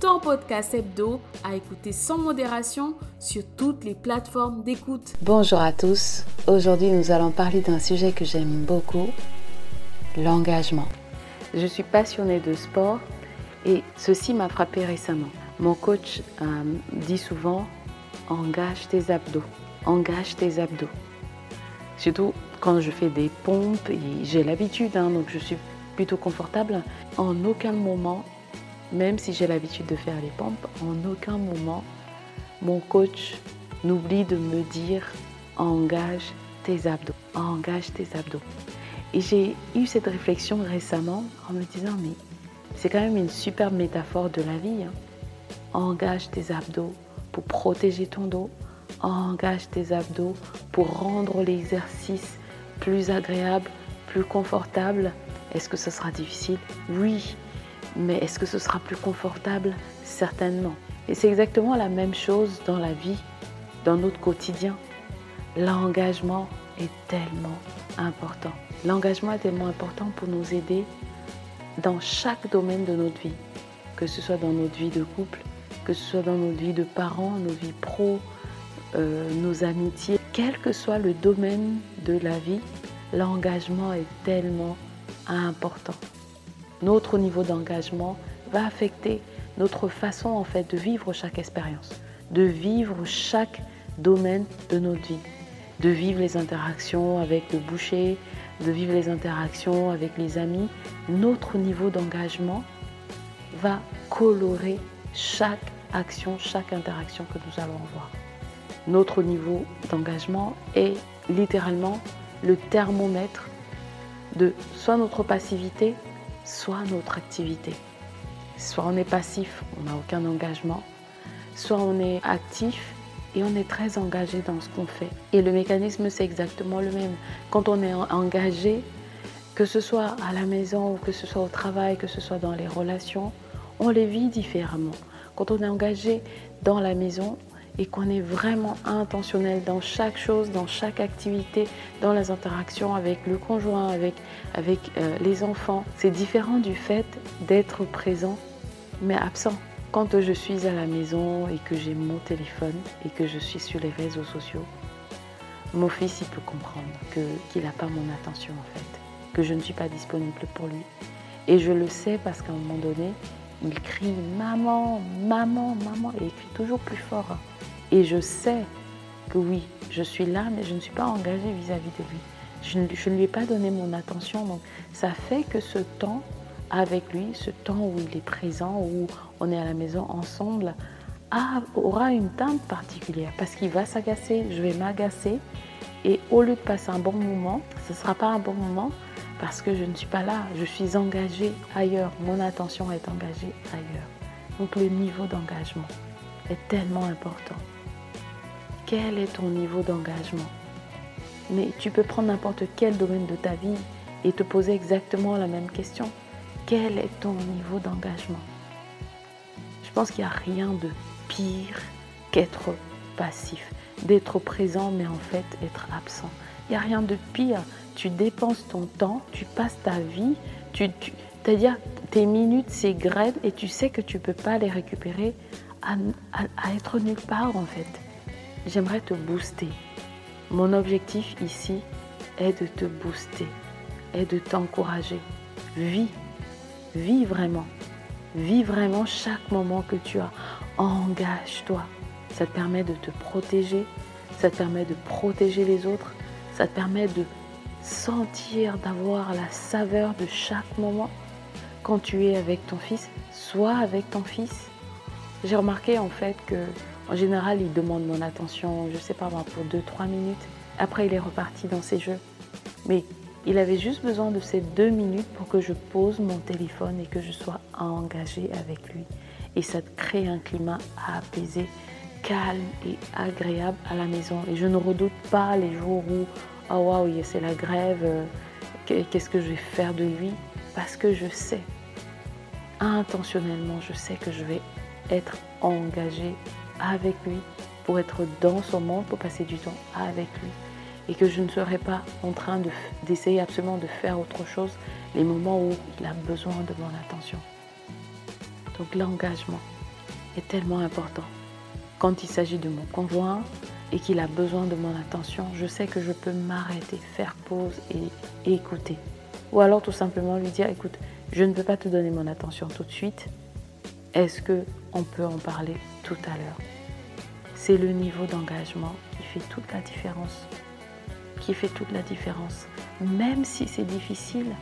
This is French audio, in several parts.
ton podcast hebdo à écouter sans modération sur toutes les plateformes d'écoute. Bonjour à tous. Aujourd'hui, nous allons parler d'un sujet que j'aime beaucoup, l'engagement. Je suis passionnée de sport et ceci m'a frappé récemment. Mon coach euh, dit souvent engage tes abdos, engage tes abdos. Surtout quand je fais des pompes, j'ai l'habitude, hein, donc je suis plutôt confortable. En aucun moment même si j'ai l'habitude de faire les pompes, en aucun moment mon coach n'oublie de me dire engage tes abdos, engage tes abdos. Et j'ai eu cette réflexion récemment en me disant mais c'est quand même une superbe métaphore de la vie. Hein. Engage tes abdos pour protéger ton dos, engage tes abdos pour rendre l'exercice plus agréable, plus confortable. Est-ce que ce sera difficile? Oui, mais est-ce que ce sera plus confortable? Certainement. Et c'est exactement la même chose dans la vie, dans notre quotidien. L'engagement est tellement important. L'engagement est tellement important pour nous aider dans chaque domaine de notre vie, que ce soit dans notre vie de couple, que ce soit dans notre vie de parents, nos vies pro, euh, nos amitiés, quel que soit le domaine de la vie, l'engagement est tellement important notre niveau d'engagement va affecter notre façon en fait de vivre chaque expérience, de vivre chaque domaine de notre vie, de vivre les interactions avec le boucher, de vivre les interactions avec les amis. Notre niveau d'engagement va colorer chaque action, chaque interaction que nous allons avoir. Notre niveau d'engagement est littéralement le thermomètre de soit notre passivité, soit notre activité. Soit on est passif, on n'a aucun engagement, soit on est actif et on est très engagé dans ce qu'on fait. Et le mécanisme, c'est exactement le même. Quand on est engagé, que ce soit à la maison ou que ce soit au travail, que ce soit dans les relations, on les vit différemment. Quand on est engagé dans la maison, et qu'on est vraiment intentionnel dans chaque chose, dans chaque activité, dans les interactions avec le conjoint, avec, euh, les enfants. C'est différent du fait d'être présent mais absent. Quand je suis à la maison et que j'ai mon téléphone et que je suis sur les réseaux sociaux, mon fils il peut comprendre qu'il n'a pas mon attention en fait, que je ne suis pas disponible pour lui. Et je le sais parce qu'à un moment donné, il crie maman, maman, maman, et il crie toujours plus fort. Et je sais que oui, je suis là, mais je ne suis pas engagée vis-à-vis de lui. Je ne, lui ai pas donné mon attention. Donc ça fait que ce temps avec lui, ce temps où il est présent, où on est à la maison ensemble, aura une teinte particulière parce qu'il va s'agacer, je vais m'agacer. Et au lieu de passer un bon moment, ce ne sera pas un bon moment parce que je ne suis pas là, je suis engagée ailleurs, mon attention est engagée ailleurs. Donc le niveau d'engagement est tellement important quel est ton niveau d'engagement? Mais tu peux prendre n'importe quel domaine de ta vie et te poser exactement la même question. Quel est ton niveau d'engagement? Je pense qu'il n'y a rien de pire qu'être passif, d'être présent mais en fait être absent. Il n'y a rien de pire. Tu dépenses ton temps, tu passes ta vie, tu, c'est-à-dire tes minutes s'égrènent et tu sais que tu ne peux pas les récupérer à être nulle part en fait j'aimerais te booster. Mon objectif ici est de te booster, est de t'encourager. Vis, vis vraiment. Vis vraiment chaque moment que tu as. Engage-toi. Ça te permet de te protéger, ça te permet de protéger les autres, ça te permet de sentir, d'avoir la saveur de chaque moment. Quand tu es avec ton fils, sois avec ton fils. J'ai remarqué en fait que en général, il demande mon attention, je sais pas moi, pour 2-3 minutes. Après, il est reparti dans ses jeux. Mais il avait juste besoin de ces deux minutes pour que je pose mon téléphone et que je sois engagée avec lui. Et ça crée un climat apaisé, calme et agréable à la maison. Et je ne redoute pas les jours où, oh waouh, c'est la grève, euh, qu'est-ce que je vais faire de lui? Parce que je sais, intentionnellement, je sais que je vais être engagée avec lui pour être dans son monde, pour passer du temps avec lui et que je ne serai pas en train d'essayer absolument de faire autre chose les moments où il a besoin de mon attention. Donc l'engagement est tellement important. Quand il s'agit de mon conjoint et qu'il a besoin de mon attention, je sais que je peux m'arrêter, faire pause et, écouter. Ou alors tout simplement lui dire, écoute, je ne peux pas te donner mon attention tout de suite. Est-ce que on peut en parler tout à l'heure? C'est le niveau d'engagement qui fait toute la différence qui fait toute la différence. Même si c'est difficile,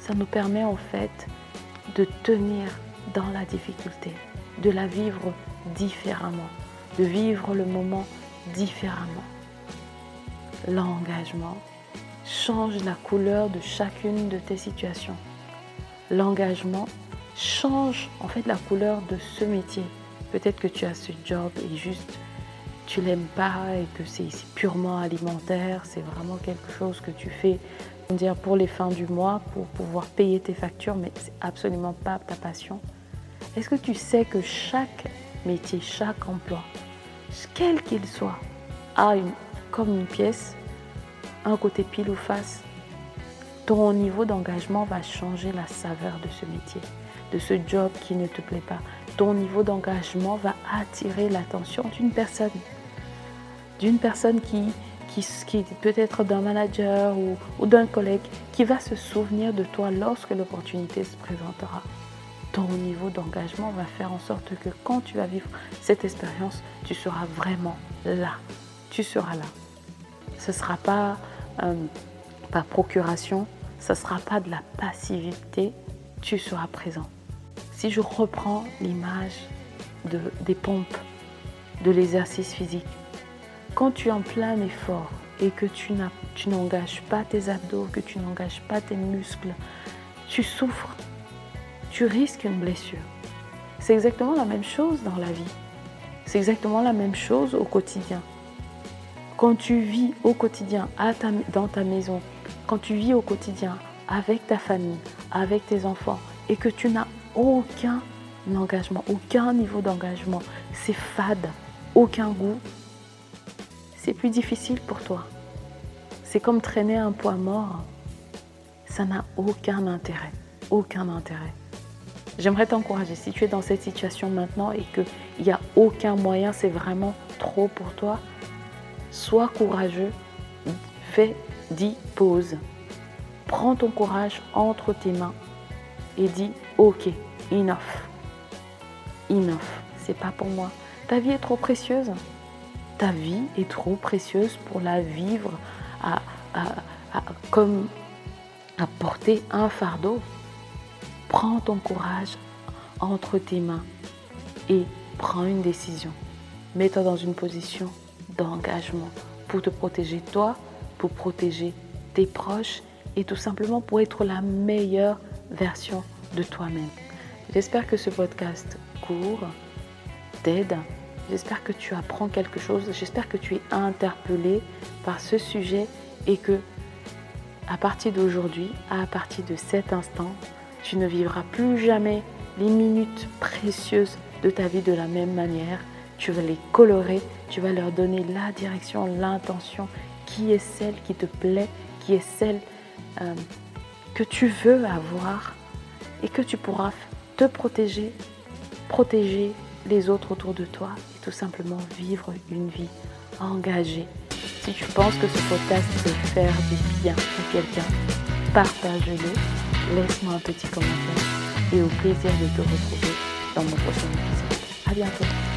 ça nous permet en fait de tenir dans la difficulté, de la vivre différemment, de vivre le moment différemment. L'engagement change la couleur de chacune de tes situations. L'engagement change en fait la couleur de ce métier. Peut-être que tu as ce job et juste tu l'aimes pas et que c'est purement alimentaire, c'est vraiment quelque chose que tu fais pour les fins du mois, pour pouvoir payer tes factures, mais c'est absolument pas ta passion. Est-ce que tu sais que chaque métier, chaque emploi, quel qu'il soit, a une, comme une pièce, un côté pile ou face Ton niveau d'engagement va changer la saveur de ce métier, de ce job qui ne te plaît pas. Ton niveau d'engagement va attirer l'attention d'une personne d'une personne qui, qui, peut être d'un manager ou d'un collègue qui va se souvenir de toi lorsque l'opportunité se présentera. Ton niveau d'engagement va faire en sorte que quand tu vas vivre cette expérience, tu seras vraiment là. Tu seras là. Ce ne sera pas euh, par procuration, ce ne sera pas de la passivité, tu seras présent. Si je reprends l'image de, des pompes, de l'exercice physique, quand tu es en plein effort et que tu n'engages pas tes abdos, que tu n'engages pas tes muscles, tu souffres, tu risques une blessure. C'est exactement la même chose dans la vie. C'est exactement la même chose au quotidien. Quand tu vis au quotidien dans ta maison, quand tu vis au quotidien avec ta famille, avec tes enfants, et que tu n'as aucun engagement, aucun niveau d'engagement, c'est fade, aucun goût, c'est plus difficile pour toi. C'est comme traîner un poids mort. Ça n'a aucun intérêt. Aucun intérêt. J'aimerais t'encourager, si tu es dans cette situation maintenant et qu'il n'y a aucun moyen, c'est vraiment trop pour toi, sois courageux, fais, dis, pause. Prends ton courage entre tes mains et dis, ok, enough. Enough, c'est pas pour moi. Ta vie est trop précieuse ta vie est trop précieuse pour la vivre comme à porter un fardeau. Prends ton courage entre tes mains et prends une décision. Mets-toi dans une position d'engagement pour te protéger toi, pour protéger tes proches et tout simplement pour être la meilleure version de toi-même. J'espère que ce podcast court t'aide J'espère que tu apprends quelque chose. J'espère que tu es interpellé par ce sujet et que à partir d'aujourd'hui, à partir de cet instant, tu ne vivras plus jamais les minutes précieuses de ta vie de la même manière. Tu vas les colorer, tu vas leur donner la direction, l'intention qui est celle qui te plaît, qui est celle euh, que tu veux avoir et que tu pourras te protéger, protéger les autres autour de toi et tout simplement vivre une vie engagée. Si tu penses que ce podcast peut faire du bien à quelqu'un, partage-le, laisse-moi un petit commentaire et au plaisir de te retrouver dans mon prochain épisode. À bientôt.